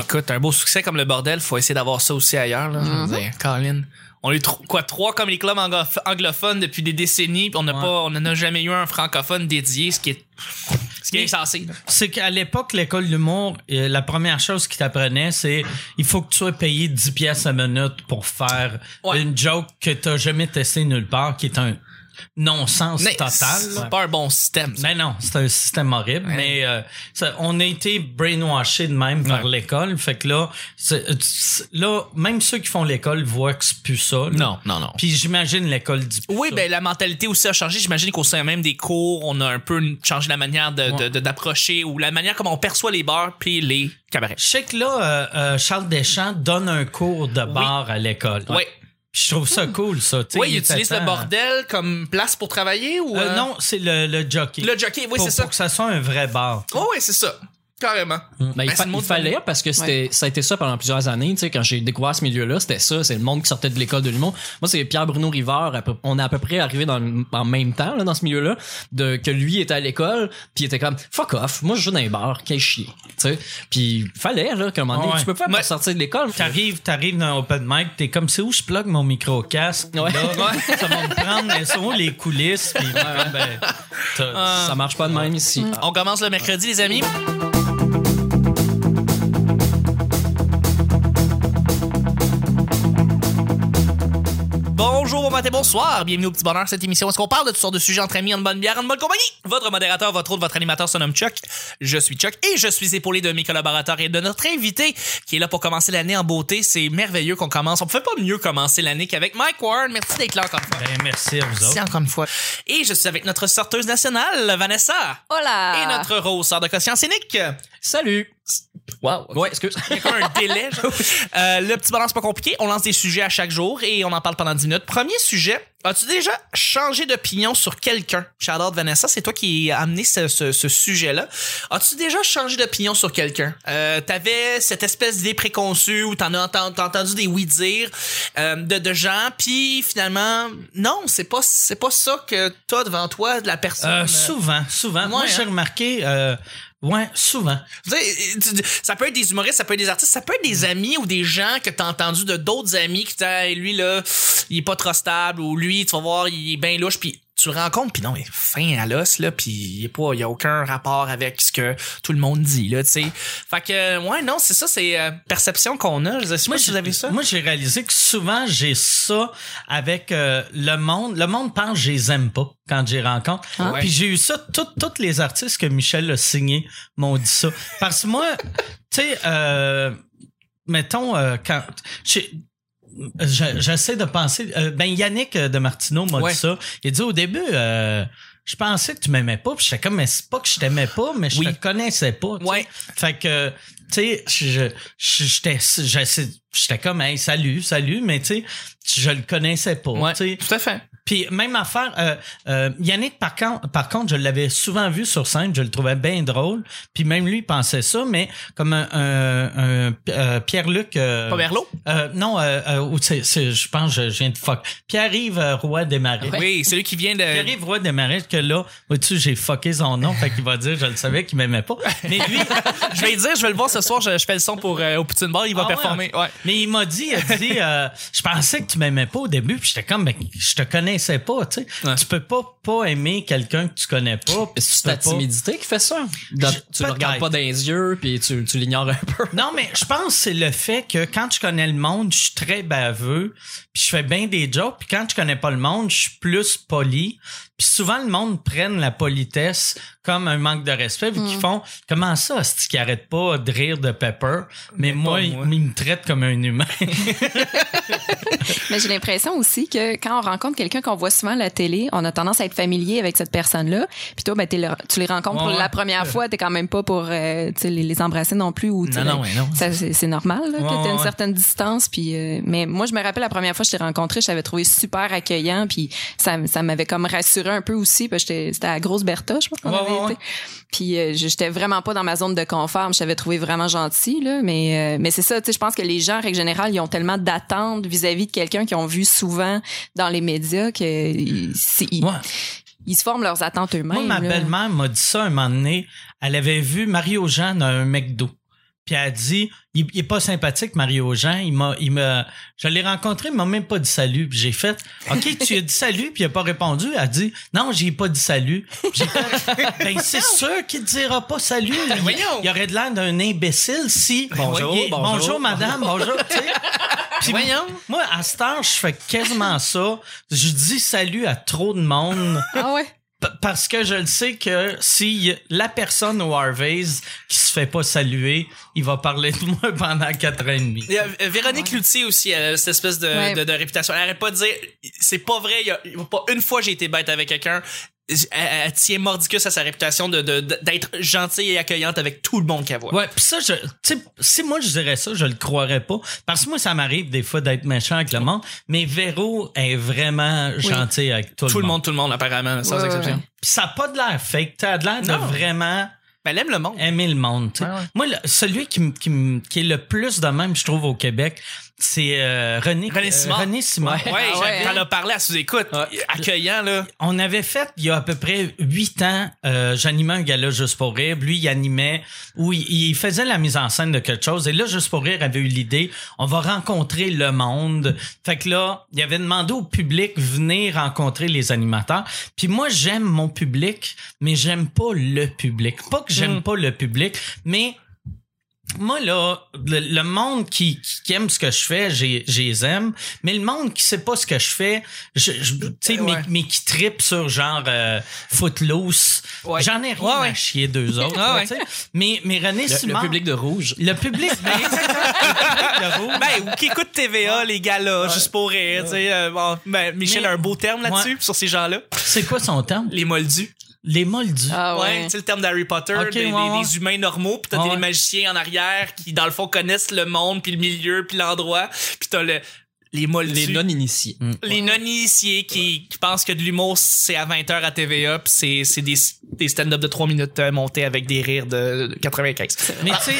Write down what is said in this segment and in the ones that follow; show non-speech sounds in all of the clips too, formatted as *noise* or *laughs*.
Écoute, un beau succès comme le bordel, faut essayer d'avoir ça aussi ailleurs. Là. Mm-hmm. Colin. On a eu tro- quoi, trois comme les clubs anglo- anglophones depuis des décennies, on n'a Ouais. pas, on n'en a jamais eu un francophone dédié, ce qui est, ce qui est insensé. C'est qu'à l'époque, l'école d'humour, euh, la première chose qu'ils t'apprenaient, c'est il faut que tu sois payé 10 pièces à minute pour faire Ouais. une joke que t'as jamais testé nulle part, qui est un non-sens total. C'est pas un bon système. ça. Mais non, c'est un système horrible. Ouais. Mais euh, ça- on a été brainwashé de même par Ouais. l'école. Fait que là, là, même ceux qui font l'école voient que c'est plus ça. là. Non, non, non. Puis j'imagine l'école dit plus Oui, ça. ben la mentalité aussi a changé. J'imagine qu'au sein même des cours, on a un peu changé la manière de, de- de- d'approcher ou la manière comment on perçoit les bars puis les cabarets. Je sais que là, euh, euh, Charles Deschamps donne un cours de bar à l'école. Oui. Je trouve ça cool, ça. Oui, il était utilise le bordel comme place pour travailler ou Euh, euh, non, c'est le, le jockey. Le jockey, oui, c'est ça. Pour que ça soit un vrai bar. Oh, oui, c'est ça. Carrément. Ben, il, Ben, fa- il fallait parce que c'était ça a été ça pendant plusieurs années tu sais quand j'ai découvert ce milieu-là c'était ça c'est le monde qui sortait de l'école de l'humour moi c'est Pierre Bruno Rivard on est à peu près arrivé dans le- en même temps là, dans ce milieu-là de que lui était à l'école puis il était comme fuck off moi je joue dans les bars qu'est chier tu sais puis fallait là qu'à un moment donné Ouais. tu peux pas Ouais. sortir de l'école T'arrives, t'arrives dans un open mic, t'es comme c'est où je plug mon micro casque. Ouais. Là, *laughs* ça va me prendre elles sont où les coulisses? Puis ben, t'as- ça marche pas de même ici On commence le mercredi, les amis. Matin, bonsoir. Bienvenue au Petit Bonheur, cette émission. Est-ce qu'on parle de toutes sortes de sujets entre amis, en bonne bière, en bonne compagnie? Votre modérateur, votre autre, votre animateur se nomme Chuck. Je suis Chuck et je suis épaulé de mes collaborateurs et de notre invité qui est là pour commencer l'année en beauté. C'est merveilleux qu'on commence. On ne pouvait pas mieux commencer l'année qu'avec Mike Warren. Merci d'être là encore une fois. ben, merci à vous Merci autres. encore une fois. Et je suis avec notre sorteuse nationale, Vanessa. Hola! Et notre rose sort de conscience scénique. salut Wow. ouais excuse Il y a un délai. *laughs* Euh, le petit balance pas compliqué. On lance des sujets à chaque jour et on en parle pendant 10 minutes. Premier sujet. As-tu déjà changé d'opinion sur quelqu'un? Shout-out Vanessa, c'est toi qui as amené ce, ce- ce sujet-là. As-tu déjà changé d'opinion sur quelqu'un? Euh, T'avais cette espèce d'idée préconçue où t'en as t'as entendu des oui-dire euh, de, de gens, puis finalement, non, c'est pas, c'est pas ça que t'as devant toi de la personne. Euh, souvent, souvent. Moi, j'ai hein. remarqué, euh, ouais, souvent. Tu sais, tu- ça peut être des humoristes, ça peut être des artistes, ça peut être des amis ou des gens que t'as entendu de d'autres amis qui Hey, lui là, il est pas trop stable ou lui, tu vas voir, il est bien louche puis tu le rencontres puis non, il est fin à l'os là puis il est pas il y a aucun rapport avec ce que tout le monde dit là, tu sais. Fait que ouais, non, c'est ça c'est euh, perception qu'on a, je sais pas si vous avez ça. Moi, j'ai réalisé que souvent, j'ai ça avec euh, le monde. Le monde pense que je les aime pas quand j'y rencontre. Ah. Puis j'ai eu ça, tout- tous les artistes que Michel a signés m'ont dit ça. Parce que moi, *laughs* tu sais, euh, mettons, euh, quand... J'essaie de penser. euh, ben Yannick de Martineau m'a Ouais. dit ça. Il a dit au début, euh, je pensais que tu m'aimais pas. Puis j'étais comme, mais c'est pas que je t'aimais pas, mais je Oui. te connaissais pas. tu sais. Ouais. Fait que, tu sais, je- j'étais, comme, hey, salut, salut, mais tu sais, je le connaissais pas. Ouais, tout à fait. Puis même affaire, euh, euh, Yannick, par contre, par contre, je l'avais souvent vu sur scène, je le trouvais bien drôle. Puis même lui il pensait ça, mais comme un, un- un- euh, Pierre-Luc... euh, Pas Merlot? euh, non, c'est- je pense je, je viens de fuck. Pierre-Yves Roy Desmarais. Oui, c'est lui qui vient de Pierre-Yves Roy Desmarais, que là, vois-tu, j'ai fucké son nom, fait qu'il va dire, je le savais qu'il m'aimait pas. Mais lui, *laughs* Je vais dire, je vais le voir ce soir, je, je fais le son pour au Poutine Bar, il va Ah ouais, performer. Ouais. Mais il m'a dit, il a dit, euh, je pensais que tu m'aimais pas au début, puis j'étais comme, ben, je te connaissais pas, tu sais. Ouais. Tu peux pas pas aimer quelqu'un que tu connais pas. c'est ta pas- timidité qui fait ça? Dans- Je- tu le regardes pas dans les yeux puis tu, tu l'ignores un peu Non, mais je pense que c'est le fait que quand je connais le monde, je suis très baveux, puis je fais bien des jokes, puis quand je connais pas le monde, je suis plus poli. Puis souvent, le monde prenne la politesse comme un manque de respect, vu qu'ils font « Comment ça, c'est qui arrête pas de rire de Pepper? » Mais, moi, moi. il, il me traite comme un humain. *laughs* Mais j'ai l'impression aussi que quand on rencontre quelqu'un qu'on voit souvent à la télé, on a tendance à être familier avec cette personne-là. Puis toi, ben, le- tu les rencontres pour la ouais. première fois, t'es quand même pas pour euh, les, les embrasser non plus. Ou, Non, non, ouais, non. c'est, normal là, que t'aies une certaine distance. Puis, euh, mais moi, je me rappelle la première fois que je t'ai rencontré, je t'avais trouvé super accueillant. Puis ça, ça m'avait comme rassuré un peu aussi. Parce que c'était à Grosse Bertha, je pense qu'on Ouais, avait ouais, été. Puis euh, j'étais vraiment pas dans ma zone de confort. Je t'avais trouvé vraiment gentil, là. Mais, euh, mais c'est ça, tu sais, je pense que les gens, en règle générale, ils ont tellement d'attentes vis-à-vis de quelqu'un qu'ils ont vu souvent dans les médias que ils, ils- Ouais. ils se forment leurs attentes eux-mêmes. Moi, ma là. belle-mère m'a dit ça un moment donné. Elle avait vu Mario Jeanne à un McDo. Puis elle a dit il, il est pas sympathique Mario Jean, il m'a il m'a je l'ai rencontré, il m'a même pas dit salut, puis j'ai fait OK, tu as dit salut puis il a pas répondu, elle a dit non, j'ai pas dit salut. J'ai fait *laughs* ben c'est sûr qu'il te dira pas salut. Il, Voyons. il aurait de l'air d'un imbécile si Bonjour, il est- bonjour. bonjour madame, bonjour, tu sais. Puis Voyons. moi, à cette heure, je fais quasiment ça. Je dis salut à trop de monde. Ah ouais. Parce que je le sais que si la personne au Harvey's qui se fait pas saluer, il va parler de moi *laughs* pendant quatre ans et demi. Et, euh, Véronique Loutier aussi, elle a cette espèce de, Ouais. de, de réputation. Elle arrête pas de dire, c'est pas vrai, il y a, il y a pas une fois j'ai été bête avec quelqu'un. Elle, elle tient mordicus à sa réputation de, d'être gentille et accueillante avec tout le monde qu'elle voit. Ouais, pis ça, je, tu sais, si moi je dirais ça, je le croirais pas. Parce que moi, ça m'arrive des fois d'être méchant avec le monde, mais Véro est vraiment gentil avec tout, Tout le monde, tout le monde, apparemment, sans Ouais, exception. ouais. Pis ça a pas de l'air fake. T'as de l'air de Non. vraiment Mais elle aime le monde. aimer le monde. Ouais, ouais. Moi, le- celui qui, qui, qui est le plus de même, je trouve, au Québec, c'est euh, René, René euh. René Simard. Ouais, Ah ouais, ai parlé à sous-écoute. Accueillant, là. On avait fait, il y a à peu près huit ans, euh, j'animais un gala Juste pour rire. Lui, il animait, où il, il faisait la mise en scène de quelque chose. Et là, Juste pour rire avait eu l'idée, on va rencontrer le monde. Fait que là, il avait demandé au public, venez rencontrer les animateurs. Puis moi, j'aime mon public, mais j'aime pas le public. Pas que j'aime pas le public, mais moi là, le, le monde qui, qui aime ce que je fais, j'ai les aime, mais le monde qui sait pas ce que je fais, je, je- tu sais, Ouais. mais, mais qui tripe sur genre euh, Footloose, Ouais. j'en ai rien Ouais, ouais. à chier d'eux *laughs* autres. Ah là, ouais. tu sais. Mais mais René Le, le public de rouge. le public, *laughs* ben, le public de rouge. Ben, ou qui écoute TVA, les gars là, juste pour rire, tu sais. euh, bon, ben, Michel Mais- a un beau terme là-dessus, Ouais. sur ces gens-là. c'est quoi son terme? Les moldus. Les moldus. Ah Ouais, ouais. tu sais le terme d'Harry Potter, Ok, des, des- ouais, ouais. des humains normaux, puis t'as Ouais, des magiciens en arrière qui, dans le fond, connaissent le monde, puis le milieu, puis l'endroit, puis t'as le, les moldus. Les non-initiés. les non-initiés qui, qui pensent que de l'humour, c'est à 20h à TVA, puis c'est, c'est des, des stand-up de 3 minutes euh, montés avec des rires de, de 95. Mais tu sais,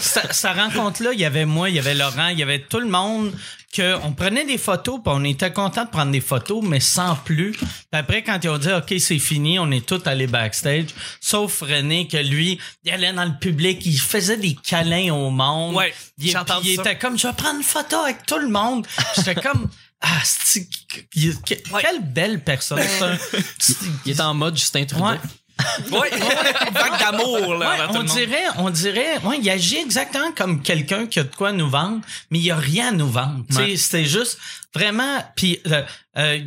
sa, sa rencontre-là, il y avait moi, il y avait Laurent, il y avait tout le monde que on prenait des photos, puis on était content de prendre des photos, mais sans plus. Puis après, quand ils ont dit OK, c'est fini, on est tous allés backstage, sauf René que lui, il allait dans le public, il faisait des câlins au monde. Ouais, il, puis il était comme je vais prendre une photo avec tout le monde. J'étais comme *laughs* ah, Ouais. quelle belle personne. Il est en mode Justin Trudeau. Ouais. Ouais, vague d'amour, là, Ouais, envers tout on dirait, on dirait, ouais, il agit exactement comme quelqu'un qui a de quoi nous vendre, mais il y a rien à nous vendre. Ouais. C'était juste vraiment. Puis euh, euh,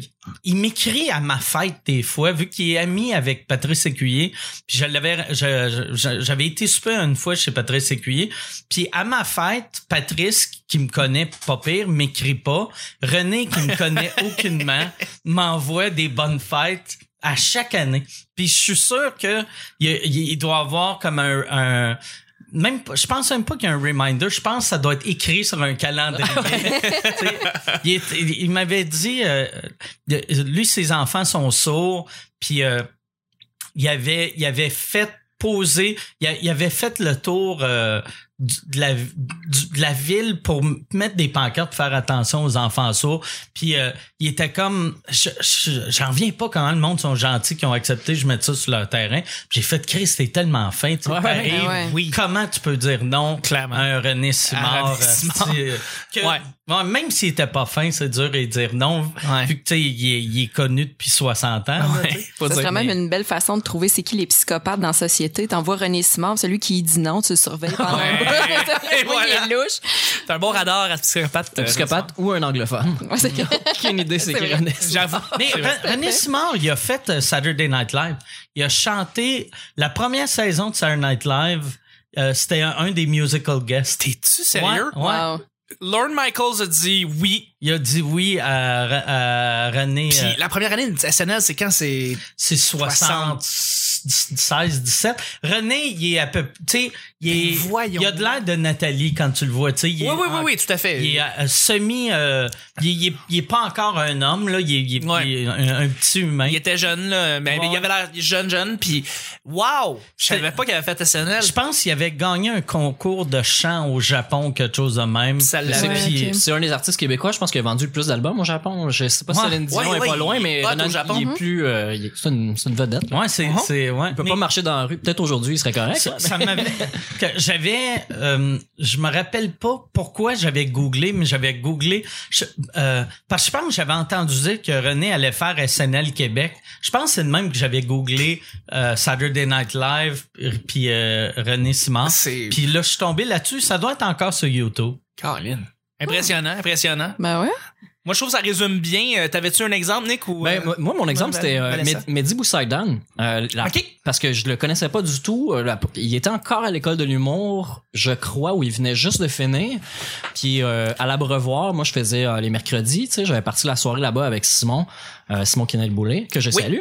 il m'écrit à ma fête des fois, vu qu'il est ami avec Patrice Écuyer. Puis je l'avais, je- je- j'avais été super une fois chez Patrice Écuyer. Puis à ma fête, Patrice qui me connaît pas pire m'écrit pas. René qui me connaît *laughs* aucunement m'envoie des bonnes fêtes à chaque année. Puis je suis sûr que il, il- doit avoir comme un, un- même pas- je pense même pas qu'il y a un reminder, je pense que ça doit être écrit sur un calendrier. *laughs* Sais, il, il- m'avait dit euh, lui ses enfants sont sourds puis euh, il avait il avait fait poser, il avait fait le tour euh, du- de, la, du- de la ville pour mettre des pancartes pour faire attention aux enfants sourds. Puis euh, il était comme, je- je- j'en reviens pas comment le monde sont gentils qui ont accepté que je mette ça sur leur terrain. Puis J'ai fait Chris, c'était tellement fin. Tu sais, Ouais. Oui. Comment tu peux dire non Clairement. à un René Simard? À René Simard. euh, c'est- que- Ouais. Ouais, même s'il était pas fin, c'est dur de dire non. Ouais. Vu que tu sais, il, est- il est connu depuis 60 ans. dire. serait même une belle façon de trouver c'est qui les psychopathes dans la société. T'envoies René Simard, celui qui dit non, tu le surveilles pendant un bout. *laughs* Voilà. il est louche. C'est un bon radar à psychopathe. Un euh, psychopathe ou un anglophone. C'est- *laughs* Aucune idée, c'est C'est qui. René. J'avoue. Mais René Simard, il a fait euh, Saturday Night Live. Il a chanté la première saison de Saturday Night Live. euh, C'était un, un des musical guests. T'es-tu sérieux? Ouais, ouais. Wow. Lorne Michaels a dit oui. Il a dit oui à, à René. Puis euh, la première année de SNL, c'est quand c'est. c'est 76, 17. René, il est à peu, tu sais, il est, Ben, voyons. il a de l'air de Nathalie quand tu le vois, tu sais. il est- Oui, oui, oui, oui, tout à fait. Il est euh, semi, euh, il, est, il est pas encore un homme là, il est, il est- Ouais. il est un, un petit humain. Il était jeune, là. Mais, il avait l'air jeune, jeune. Puis, wow! Je savais pas qu'il avait fait SNL. Je pense qu'il avait gagné un concours de chant au Japon, quelque chose de même. Ça C'est l'avait. Ouais, puis ok. c'est un des artistes québécois, je pense, qui a vendu le plus d'albums au Japon. Je sais pas si. Céline Dion Ouais, est pas loin, mais Renan, au Japon. il est plus, euh, c'est une, vedette. là. Ouais, c'est, c'est, ouais. Il peut Mais pas marcher dans la rue. Peut-être aujourd'hui, il serait correct. ça, m'avait, *laughs* j'avais, euh, je me rappelle pas pourquoi j'avais googlé, mais j'avais googlé, je- euh, parce que je pense que j'avais entendu dire que René allait faire SNL Québec. Je pense que c'est de même que j'avais googlé euh, Saturday Night Live, puis euh, René Simard. C'est- Puis là, je suis tombé là-dessus. Ça doit être encore sur YouTube. Caroline. Impressionnant, impressionnant. Ben ouais. Moi, je trouve que ça résume bien. Euh, T'avais-tu un exemple, Nick? Ou, Ben, euh, moi- moi, mon exemple, Val- c'était euh, Mehdi Boussaïdan. Euh, la- OK. Parce que je le connaissais pas du tout. Euh, la- il était encore à l'école de l'humour, je crois, où il venait juste de finir. Puis euh, à l'Abreuvoir, moi, je faisais euh, les mercredis. Tu sais, j'avais parti la soirée là-bas avec Simon, euh, Simon Kennel-Boulet, que je Oui. salue.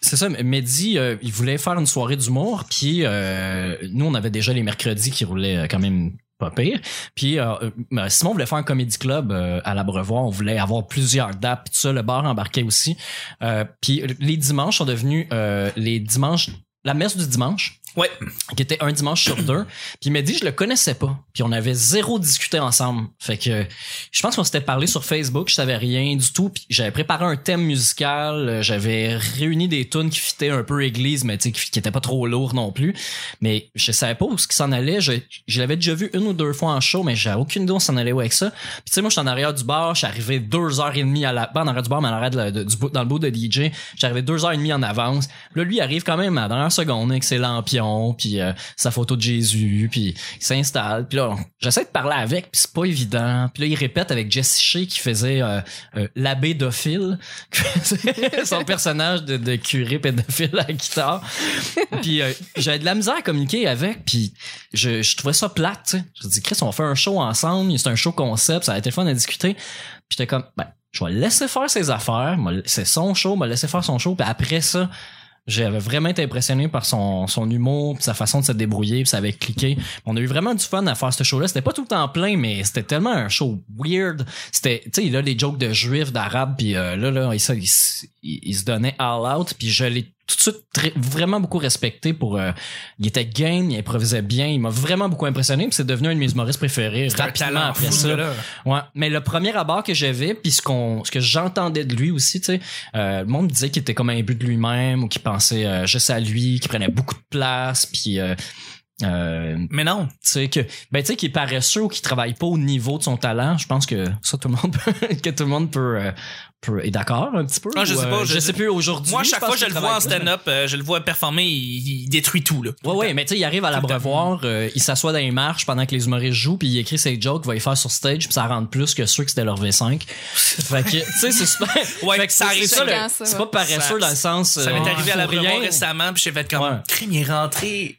C'est ça, Mehdi, euh, il voulait faire une soirée d'humour. Puis euh, nous, on avait déjà les mercredis qui roulaient quand même pire. Puis euh, euh, Simon voulait faire un comédie club euh, à l'Abreuvoir. On voulait avoir plusieurs dates. Tout ça, le bar embarquait aussi. Euh, puis les dimanches sont devenus les dimanches, la messe du dimanche Ouais. qui était un dimanche sur deux. *clears throat* Puis il m'a dit je le connaissais pas. Puis on avait zéro discuté ensemble. Fait que je pense qu'on s'était parlé sur Facebook, je savais rien du tout. Puis j'avais préparé un thème musical, euh, j'avais réuni des tunes qui fitaient un peu église, mais tu sais qui, qui étaient pas trop lourds non plus. Mais je savais pas où ce qui s'en allait. Je, je l'avais déjà vu une ou deux fois en show, mais j'avais aucune idée où s'en allait où avec ça. Puis tu sais moi je suis en arrière du bar, je suis arrivé deux heures et demie à la pas en arrière du bar, mais en arrière de la- de- du dans le bout de DJ. J'étais arrivé deux heures et demie en avance. Là lui il arrive quand même à la dernière seconde avec ses lampions, puis euh, sa photo de Jésus, puis il s'installe. Puis là, j'essaie de parler avec, puis c'est pas évident. Puis là, il répète avec Jesse Shea qui faisait euh, euh, l'abbé Dophile, *laughs* son personnage de, de curé pédophile à la guitare. Puis euh, j'avais de la misère à communiquer avec, puis je, trouvais ça plate. Je dis, Chris, on fait un show ensemble, c'est un show concept, ça a été fun à discuter. Puis j'étais comme, ben, je vais laisser faire ses affaires, c'est son show, m'a laisser faire son show, puis après ça, j'avais vraiment été impressionné par son, son humour, puis sa façon de se débrouiller, puis ça avait cliqué. On a eu vraiment du fun à faire ce show-là. C'était pas tout le temps plein, mais c'était tellement un show weird. C'était, tu sais, il a des jokes de juifs, d'arabes, puis euh, là, là, il, il- il se donnait all out, puis je l'ai tout de suite très- vraiment beaucoup respecté pour... euh, il était game, il improvisait bien, il m'a vraiment beaucoup impressionné, puis c'est devenu un de mes humoristes préférés un rapidement après fou, ça. Ouais, mais le premier abord que j'avais, puis ce qu'on, ce que j'entendais de lui aussi, tu sais, euh, le monde disait qu'il était comme un but de lui-même ou qu'il pensait euh, juste à lui, qu'il prenait beaucoup de place, puis euh, tu Mais non. sais que, ben tu sais qu'il est paresseux ou qu'il travaille pas au niveau de son talent. Je pense que ça tout le monde *laughs* peut, que tout le monde peut, euh, peut est d'accord un petit peu. Ah, je ou, sais pas, euh, je- je sais plus aujourd'hui. Moi, chaque fois que je qu'il le vois en stand-up, je le vois performer, il, il détruit tout, là. Ouais, ouais, mais tu sais, il arrive à l'abreuvoir, euh, il s'assoit dans les marches pendant que les humoristes jouent, puis il écrit ses jokes, il va les faire sur stage, puis ça rentre plus que ceux que c'était leur V5. *laughs* fait que, tu sais, c'est super. Ouais, Fait que ça c'est arrive ça, c'est pas paresseux Ça- dans le sens. Ça m'est arrivé à faut la Brevoire rien. récemment, puis j'ai fait comme, crime, il est rentré.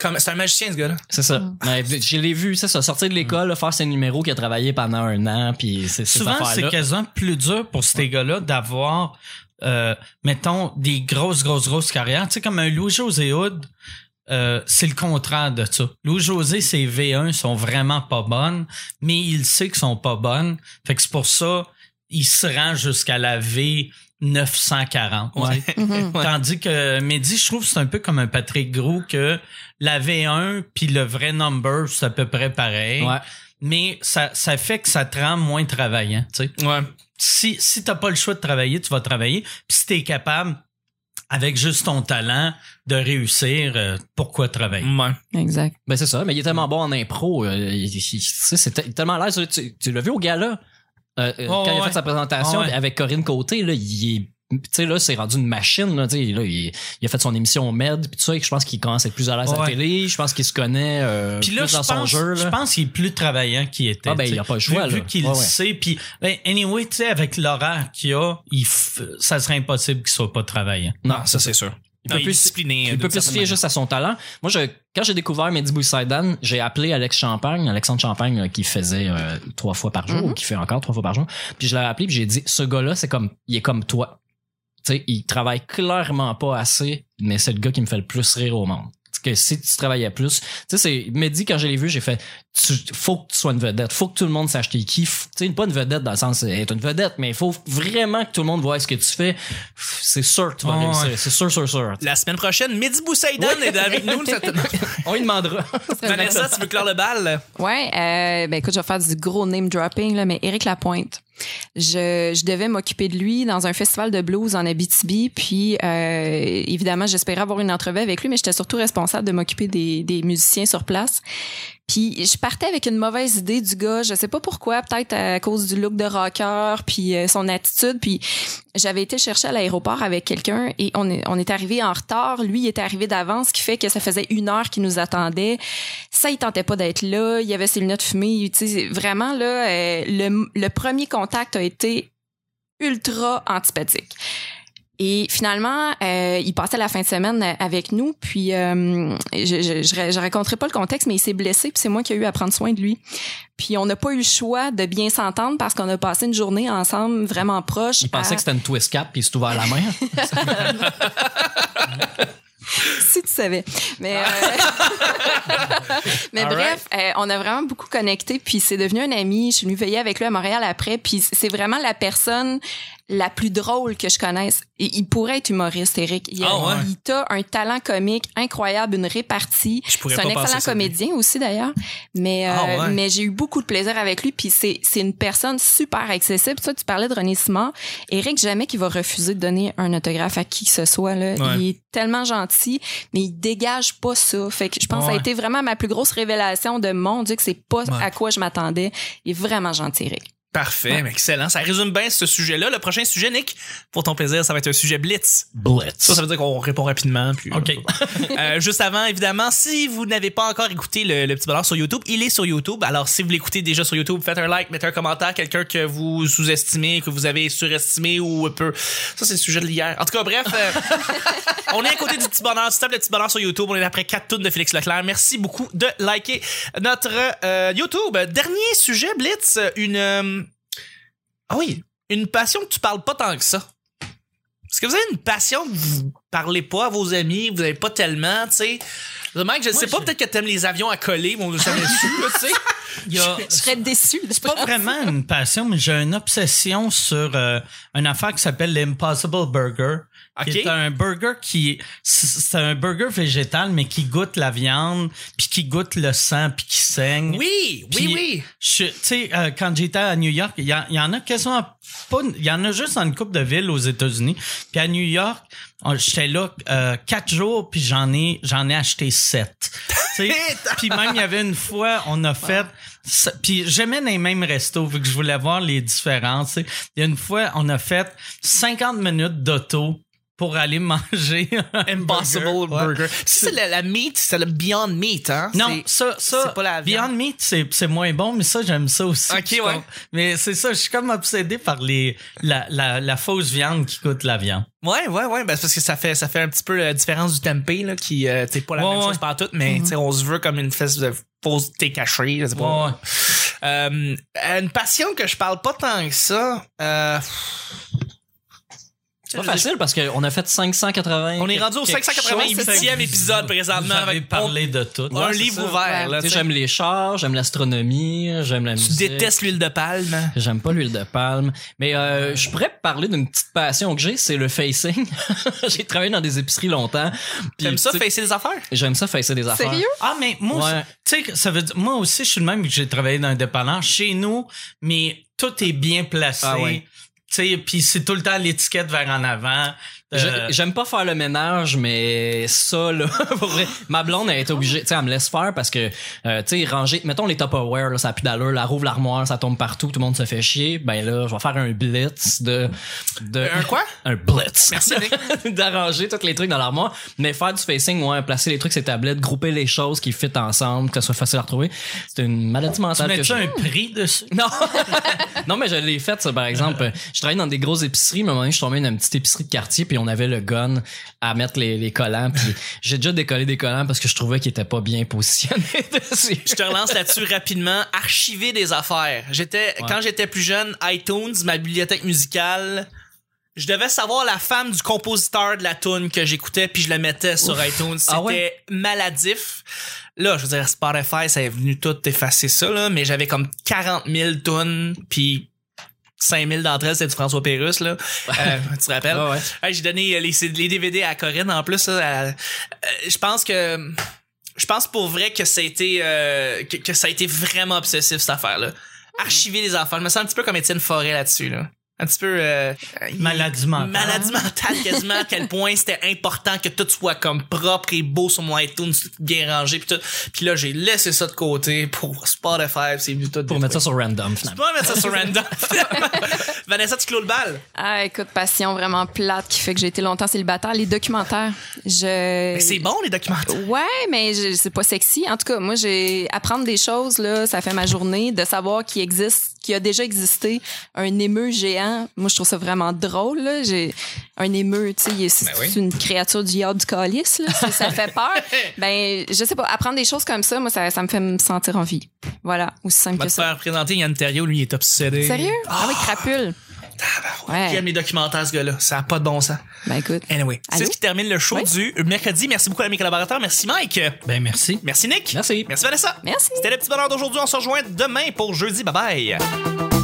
Comme, c'est un magicien, ce gars-là. C'est ça. Ouais, je l'ai vu, c'est ça, sortir de l'école, faire ses numéros qu'il a travaillé pendant un an, puis c'est ces Souvent, c'est quasiment plus dur pour ces gars-là d'avoir, euh, mettons, des grosses, grosses, grosses carrières. Tu sais, comme un Louis-José Hood, euh, c'est le contraire de ça. Louis-José, ses V1 sont vraiment pas bonnes, mais il sait qu'ils sont pas bonnes. Fait que c'est pour ça, il se rend jusqu'à la V 940. tu sais. Mhm. Tandis que Mehdi, je trouve que c'est un peu comme un Patrick Gros que la V1 puis le vrai number, c'est à peu près pareil. Ouais. Mais ça, ça fait que ça te rend moins travaillant. Tu sais. Ouais. Si, si t'as pas le choix de travailler, tu vas travailler. Puis si t'es capable, avec juste ton talent, de réussir, euh, pourquoi travailler? Ouais. Exact. Ben c'est ça, mais il est tellement bon en impro, euh, il- il- il- tu sais, c'est te- tellement à l'aise. Tu, tu l'as vu au gala? Euh, euh, Oh, quand il a fait sa présentation Oh, ouais. avec Corinne Côté, là, il est tu sais là c'est rendu une machine là, tu sais, là il, il a fait son émission au Med puis tout ça et je pense qu'il commence à être plus à l'aise à la télé je pense qu'il se connaît euh, là, plus dans son pense, jeu je pense qu'il est plus travaillant qu'il était. Ah, ben, il a pas le choix, Vu, là. vu qu'il Ouais, sait. Puis, ben, anyway, tu sais, avec l'horaire qu'il a, il f- ça serait impossible qu'il soit pas travaillant. non ça, c'est sûr. Il Non, peut il plus euh, il peut plus se fier juste à son talent. Moi, je, quand j'ai découvert Mehdi Boussaïdan, j'ai appelé Alex Champagne, Alexandre Champagne, là, qui faisait euh, trois fois par jour, Mhm. ou qui fait encore trois fois par jour. Puis je l'ai appelé, puis j'ai dit, ce gars-là, c'est comme, il est comme toi. Tu sais, il travaille clairement pas assez, mais c'est le gars qui me fait le plus rire au monde. Que si tu travaillais plus, tu sais, c'est, Mehdi, quand je l'ai vu, j'ai fait, tu, faut que tu sois une vedette, faut que tout le monde sache t'es qui. Tu sais, pas une vedette dans le sens, être une vedette, mais il faut vraiment que tout le monde voit ce que tu fais. C'est sûr que tu vas Ouais, réussir. ouais. C'est sûr, sûr, sûr. La semaine prochaine, Mehdi Boussaïdan est avec nous. *laughs* On lui demandera. *laughs* Vanessa, tu veux clore le bal? Ouais, euh, ben écoute, je vais faire du gros name dropping là, mais Éric Lapointe. Je, je devais m'occuper de lui dans un festival de blues en Abitibi. Puis, euh, évidemment, j'espérais avoir une entrevue avec lui, mais j'étais surtout responsable de m'occuper des, des musiciens sur place. Puis je partais avec une mauvaise idée du gars, je sais pas pourquoi, peut-être à cause du look de rocker puis euh, son attitude, puis j'avais été chercher à l'aéroport avec quelqu'un et on est on est arrivé en retard, lui il était arrivé d'avance, ce qui fait que ça faisait une heure qu'il nous attendait. Ça il tentait pas d'être là, il y avait ses lunettes fumées, vraiment là euh, le le premier contact a été ultra antipathique. Et finalement, euh, il passait la fin de semaine avec nous, puis euh, je, je, je, je, raconterai pas le contexte, mais il s'est blessé, puis c'est moi qui ai eu à prendre soin de lui. Puis on n'a pas eu le choix de bien s'entendre parce qu'on a passé une journée ensemble vraiment proche. Il pensait que c'était une twist cap, puis il s'est ouvert la main. *laughs* si tu savais. Mais, euh, *laughs* mais All bref, euh, on a vraiment beaucoup connecté, puis c'est devenu un ami. Je suis venue veiller avec lui à Montréal après, puis c'est vraiment la personne la plus drôle que je connaisse. Et il pourrait être humoriste, Eric. Il, a, Ah ouais? il a un talent comique incroyable, une répartie. Je pourrais C'est un excellent lui. comédien aussi d'ailleurs. Mais euh, Ah ouais? mais j'ai eu beaucoup de plaisir avec lui. Puis c'est c'est une personne super accessible. Ça, tu parlais de René Simard. Eric, jamais qu'il va refuser de donner un autographe à qui que ce soit. Là. Ouais. Il est tellement gentil, mais il dégage pas ça. Fait que je pense que ça a été vraiment ma plus grosse révélation de mon Dieu que c'est pas à quoi je m'attendais. Il est vraiment gentil, Eric. Parfait, excellent. Ça résume bien ce sujet-là. Le prochain sujet, Nick, pour ton plaisir, ça va être un sujet blitz. Blitz. Ça, ça veut dire qu'on répond rapidement. Puis, OK. Euh, juste avant, évidemment, si vous n'avez pas encore écouté le, le petit bonheur sur YouTube, il est sur YouTube. Alors, si vous l'écoutez déjà sur YouTube, faites un like, mettez un commentaire, quelqu'un que vous sous-estimez, que vous avez surestimé ou un peu. Ça, c'est le sujet de l'hier. En tout cas, bref, euh, on est à côté du petit bonheur. Si le petit bonheur sur YouTube, on est après 4 tonnes de Félix Leclerc. Merci beaucoup de liker notre euh, YouTube. Dernier sujet, Blitz, une... Ah oui, une passion que tu parles pas tant que ça. Est-ce que vous avez une passion que vous parlez pas à vos amis, vous avez pas tellement, tu sais? Mike, je sais pas, je- peut-être que t'aimes les avions à coller, mais on l'a jamais su, tu sais. A, *laughs* Je serais déçue. c'est pas vraiment une passion, mais j'ai une obsession sur euh, une affaire qui s'appelle l'Impossible Burger. Qui Ok. est un burger qui c'est c'est un burger végétal mais qui goûte la viande puis qui goûte le sang puis qui saigne. Oui, oui, oui. Tu sais, euh, quand j'étais à New York, il y, en- il y en a quasiment pas. Il y en a juste dans une couple de villes aux États-Unis. Puis à New York, j'étais là euh, quatre jours, puis j'en ai j'en ai acheté sept. *laughs* Puis même il y avait une fois, on a fait. Puis j'aimais les mêmes restos vu que je voulais voir les différences. Il y a une fois, on a fait 50 minutes d'auto pour aller manger un Impossible burger. Ouais. Burger. Si c'est la, la meat, c'est le Beyond Meat, hein? Non, C'est- ça, ça, c'est pas la viande. Beyond Meat, c'est, c'est moins bon, mais ça, j'aime ça aussi. Ok, ouais. Mais c'est ça, je suis comme obsédé par les, la, la, la fausse viande qui coûte la viande. Ouais, ouais, ouais, ben, c'est parce que ça fait, ça fait un petit peu la différence du tempeh, là, qui, euh, t'sais, pas la Ouais, même ouais. chose par tout, mais, tu sais, on se veut comme une espèce de fausse thé cachée, pas. Ouais. Euh, une passion que je parle pas tant que ça, euh, C'est pas facile parce qu'on a fait 580. on est rendu au quelque 588e épisode Vous présentement avez avec parlé de tout. un Ouais, livre ça. ouvert, Tu t'sais. J'aime les chars, j'aime l'astronomie, j'aime la Tu musique. détestes l'huile de palme. J'aime pas l'huile de palme. Mais euh, je pourrais parler d'une petite passion que j'ai, c'est le facing. *laughs* j'ai travaillé dans des épiceries longtemps. T'aimes ça, tu facer des affaires? J'aime ça facer des affaires. Sérieux? Ah, mais moi, Ouais. aussi- tu sais, ça veut dire, moi aussi, je suis le même que j'ai travaillé dans un dépanneur chez nous, mais tout est bien placé. Ah ouais. Tu puis c'est tout le temps l'étiquette vers en avant. Euh, J'aime pas faire le ménage, mais ça, là, *laughs* pour vrai, ma blonde, elle est obligée, tu sais, elle me laisse faire parce que, euh, tu sais, ranger, mettons les Tupperware, là, ça a plus d'allure, la rouvre l'armoire, ça tombe partout, tout le monde se fait chier, ben là, je vais faire un blitz de, de, Un quoi? *laughs* un blitz. Merci. *laughs* D'arranger tous les trucs dans l'armoire, mais faire du facing, ouais, placer les trucs sur les tablettes, grouper les choses qui fit ensemble, que ce soit facile à retrouver. C'est une maladie tu mentale que mets-tu j'ai. un prix dessus? Non, non, mais je l'ai fait, ça, par exemple. Je travaillais dans des grosses épiceries, mais à un moment donné, je suis tombé dans une petite épicerie de quartier, puis on avait le gun à mettre les, les collants, puis *laughs* j'ai déjà décollé des collants parce que je trouvais qu'ils étaient pas bien positionnés *laughs* dessus. Je te relance là-dessus rapidement. Archiver des affaires. J'étais, quand j'étais plus jeune, iTunes, ma bibliothèque musicale, je devais savoir la femme du compositeur de la tune que j'écoutais puis je la mettais sur iTunes. C'était Ah ouais? maladif. Là, je veux dire, Spotify, ça est venu tout effacer ça, là, mais j'avais comme 40 000 tunes puis 5000 d'entre elles, c'était du François Pérusse, là. Euh, tu te rappelles? Ah ouais. Hey, j'ai donné euh, les, DVD à Corinne en plus. euh, je pense que je pense pour vrai que ça a été euh, que, que ça a été vraiment obsessif cette affaire là. archiver les affaires. Je me sens un petit peu comme Étienne Forêt là-dessus, là. Un petit peu... Euh, Maladie mentale. Maladie mentale quasiment, à quel point c'était important que tout soit comme propre et beau sur mon iTunes, tout bien rangé puis tout. Puis là, j'ai laissé ça de côté pour Spotify, c'est venu tout Pour mettre ça sur random, *laughs* finalement. peux mettre ça sur random. Vanessa, tu clôt le bal? Ah, écoute, passion vraiment plate qui fait que j'ai été longtemps célibataire. Les documentaires, je. Mais c'est bon, les documentaires. Ouais, mais je- c'est pas sexy. En tout cas, moi, j'ai apprendre des choses là, ça fait ma journée de savoir qu'il existe, qu'il a déjà existé un émeu géant. Moi, je trouve ça vraiment drôle. Là. J'ai un émeu, tu sais, c'est Ben oui. une créature du diable du calice. Là. Ça, ça fait peur. *laughs* ben, je sais pas. Apprendre des choses comme ça, moi, ça, ça me fait me sentir en vie. Voilà, aussi simple va que ça. faire présenter Yann Terriot, lui, il est obsédé. Sérieux? Ah oui, crapule. Ouais. J'aime les documentaires, ce gars-là? Ça a pas de bon sens. Ben écoute. Anyway, c'est ce qui termine le show Oui? du mercredi. Merci beaucoup à mes collaborateurs. Merci Mike. Ben, merci. Merci Nick. Merci. Merci Vanessa. Merci. C'était le petit bonheur d'aujourd'hui. On se rejoint demain pour jeudi. Bye bye.